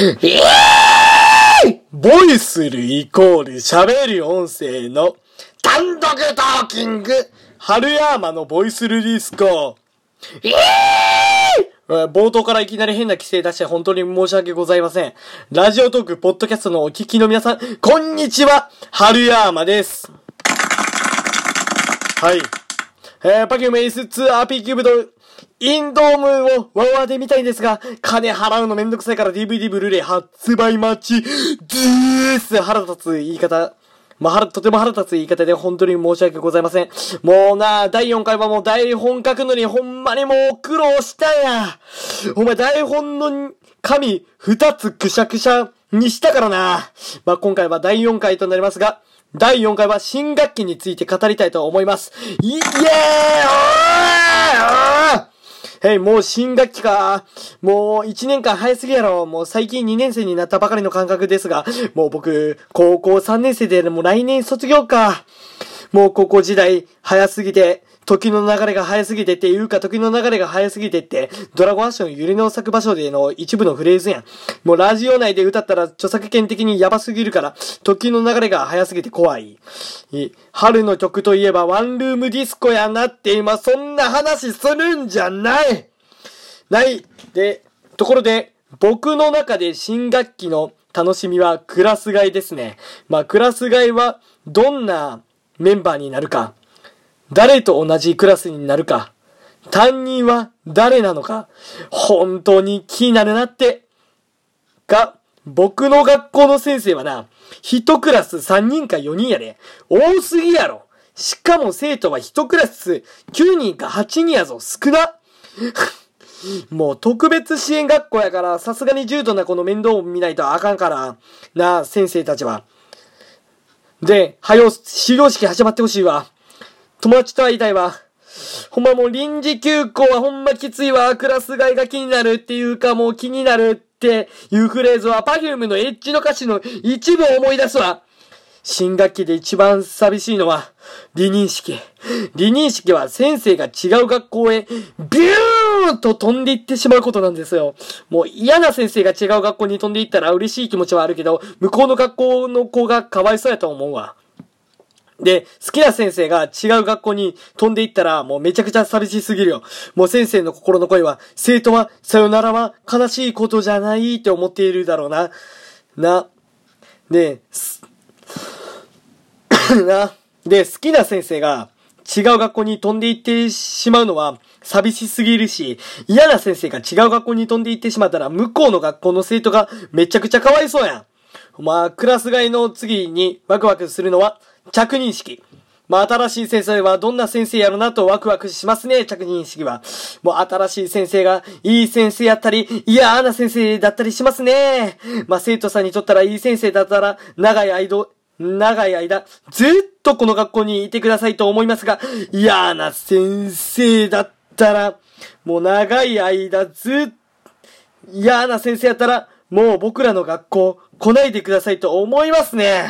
えー、ボイスルイコール喋る音声の単独トーキング春山のボイスルディスコえー冒頭からいきなり変な規制出して本当に申し訳ございません。ラジオトーク、ポッドキャストのお聞きの皆さん、こんにちは春山ですはい。えー、パキュームエース2アーピーキューブドインドームをワワで見たいんですが、金払うのめんどくさいから DVD ブルーレイ発売待ちでーす腹立つ言い方。まあ、腹、とても腹立つ言い方で本当に申し訳ございません。もうな、第4回はもう台本書くのにほんまにもう苦労したや。お前台本の紙二つくしゃくしゃにしたからな。まあ、今回は第4回となりますが、第4回は新学期について語りたいと思います。イエーイおーいへい、もう新学期か。もう1年間早すぎやろ。もう最近2年生になったばかりの感覚ですが、もう僕、高校3年生でもう来年卒業か。もう高校時代早すぎて、時の流れが早すぎてっていうか、時の流れが早すぎてって、ドラゴンアッシュのゆりの咲く場所での一部のフレーズやん。もうラジオ内で歌ったら著作権的にヤバすぎるから、時の流れが早すぎて怖い。春の曲といえばワンルームディスコやなって今そんな話するんじゃないない。で、ところで、僕の中で新学期の楽しみはクラス替えですね。まあ、クラス替えはどんなメンバーになるか。誰と同じクラスになるか、担任は誰なのか、本当に気になるなって。が、僕の学校の先生はな、一クラス3人か4人やで、多すぎやろ。しかも生徒は一クラス9人か8人やぞ、少な。もう特別支援学校やから、さすがに重度な子の面倒を見ないとあかんから、な、先生たちは。で、はよ、始業式始まってほしいわ。友達と会いたいわ。ほんまもう臨時休校はほんまきついわ。クラス替えが気になるっていうかもう気になるっていうフレーズは Perfume のエッジの歌詞の一部を思い出すわ。新学期で一番寂しいのは、離任式。離任式は先生が違う学校へ、ビューンと飛んでいってしまうことなんですよ。もう嫌な先生が違う学校に飛んでいったら嬉しい気持ちはあるけど、向こうの学校の子がかわいそうやと思うわ。で、好きな先生が違う学校に飛んでいったら、もうめちゃくちゃ寂しすぎるよ。もう先生の心の声は、生徒はさよならは悲しいことじゃないって思っているだろうな。な。で、な。で、好きな先生が違う学校に飛んでいってしまうのは寂しすぎるし、嫌な先生が違う学校に飛んでいってしまったら、向こうの学校の生徒がめちゃくちゃかわいそうやん。まあ、クラス替えの次にワクワクするのは、着任式。まあ、新しい先生はどんな先生やろなとワクワクしますね、着任式は。もう新しい先生がいい先生やったり、嫌な先生だったりしますね。まあ、生徒さんにとったらいい先生だったら、長い間、長い間、ずっとこの学校にいてくださいと思いますが、嫌な先生だったら、もう長い間ずっ、嫌な先生やったら、もう僕らの学校来ないでくださいと思いますね。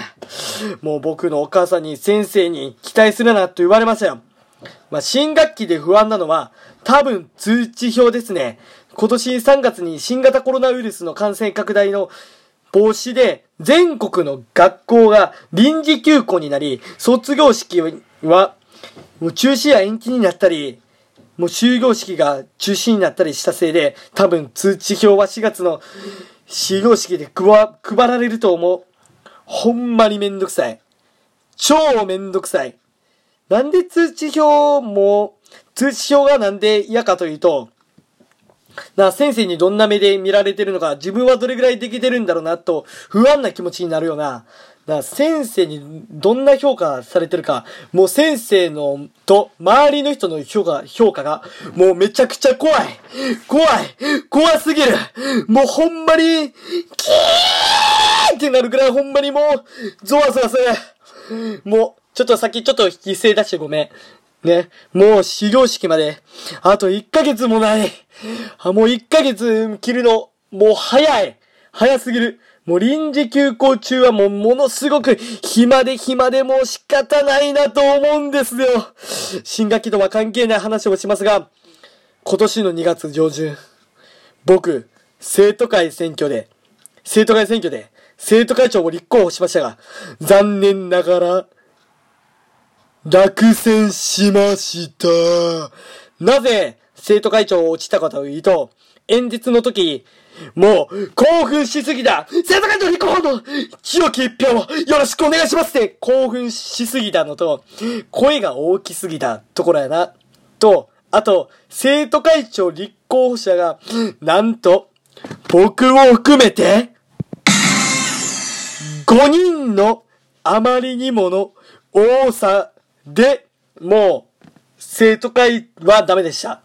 もう僕のお母さんに先生に期待するなと言われましたよ。まあ、新学期で不安なのは多分通知表ですね。今年3月に新型コロナウイルスの感染拡大の防止で全国の学校が臨時休校になり、卒業式はもう中止や延期になったり、もう終業式が中止になったりしたせいで、多分通知表は4月の始業式で配られると思う。ほんまにめんどくさい。超めんどくさい。なんで通知表も、通知表がなんで嫌かというと、な、先生にどんな目で見られてるのか、自分はどれぐらいできてるんだろうな、と、不安な気持ちになるような。だ先生にどんな評価されてるか、もう先生のと周りの人の評価、評価がもうめちゃくちゃ怖い怖い怖すぎるもうほんまに、キーってなるくらいほんまにもう、ゾワゾワするもう、ちょっと先ちょっと犠牲出してごめん。ね。もう始業式まで、あと1ヶ月もない。あ、もう1ヶ月切るの、もう早い。早すぎる。もう臨時休校中はもうものすごく暇で暇でもう仕方ないなと思うんですよ。新学期とは関係ない話をしますが、今年の2月上旬、僕、生徒会選挙で生徒会選挙で生徒会長を立候補しましたが、残念ながら、落選しました。なぜ生徒会長を落ちたかというと、演説の時、もう、興奮しすぎだ生徒会長立候補の清き一票をよろしくお願いしますって興奮しすぎたのと、声が大きすぎたところやな。と、あと、生徒会長立候補者が、なんと、僕を含めて、5人のあまりにもの多さで、もう、生徒会はダメでした。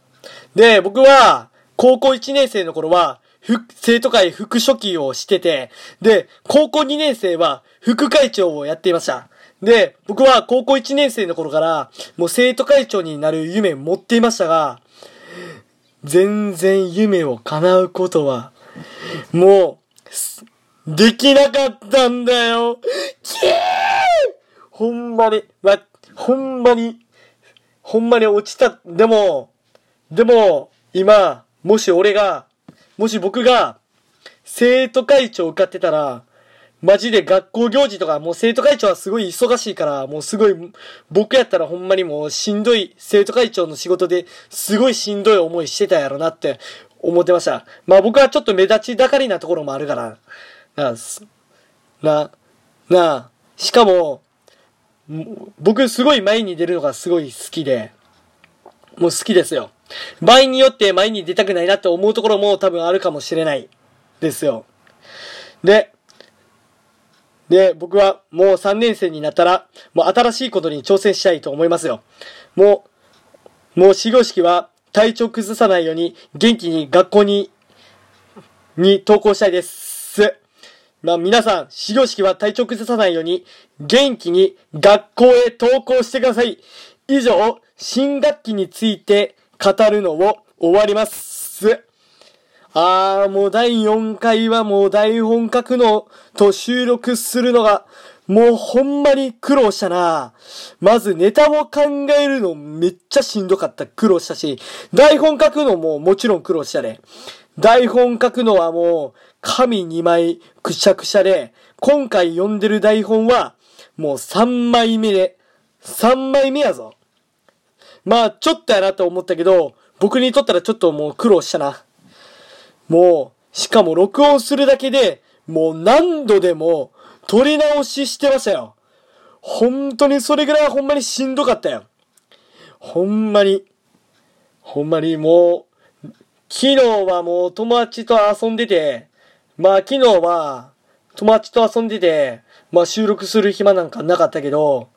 で、僕は、高校1年生の頃は、生徒会副書記をしてて、で、高校2年生は副会長をやっていました。で、僕は高校1年生の頃から、もう生徒会長になる夢持っていましたが、全然夢を叶うことは、もう、できなかったんだよ。キーほんまに、ま、ほんまに、ほんまに落ちた。でも、でも、今、もし俺が、もし僕が、生徒会長受かってたら、マジで学校行事とか、もう生徒会長はすごい忙しいから、もうすごい、僕やったらほんまにもうしんどい、生徒会長の仕事ですごいしんどい思いしてたやろなって思ってました。まあ僕はちょっと目立ち盛りなところもあるから、な、な、な、しかも、僕すごい前に出るのがすごい好きで、もう好きですよ。場合によって前に出たくないなって思うところも多分あるかもしれないですよ。で、で、僕はもう3年生になったら、もう新しいことに挑戦したいと思いますよ。もう、もう始業式は体調崩さないように元気に学校に、に登校したいです。まあ皆さん、始業式は体調崩さないように元気に学校へ登校してください。以上、新学期について語るのを終わります。あー、もう第4回はもう台本書くのと収録するのが、もうほんまに苦労したな。まずネタを考えるのめっちゃしんどかった。苦労したし、台本書くのももちろん苦労したね。台本書くのはもう紙2枚くしゃくしゃで、今回読んでる台本はもう3枚目で、3枚目やぞ。まあちょっとやなと思ったけど、僕にとったらちょっともう苦労したな。もう、しかも録音するだけで、もう何度でも撮り直ししてましたよ。本当にそれぐらいほんまにしんどかったよ。ほんまに。ほんまにもう、昨日はもう友達と遊んでて、まあ昨日は友達と遊んでて、まあ収録する暇なんかなかったけど、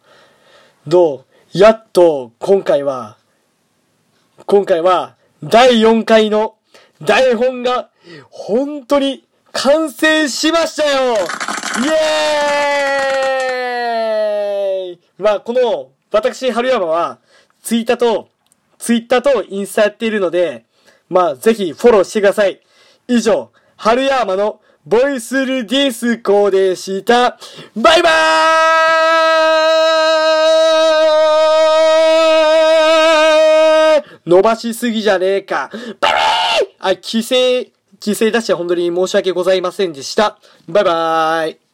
どう？やっと今回は、今回は第4回の台本が本当に完成しましたよイエーイまあ、この、私、春山は、ツイッターと、ツイッターとインスタやっているので、まあ、ぜひフォローしてください。以上、春山のボイスルディスコでした。バイバーイ伸ばしすぎじゃねえか。バイバーイあ、規制、規制出して本当に申し訳ございませんでした。バイバーイ。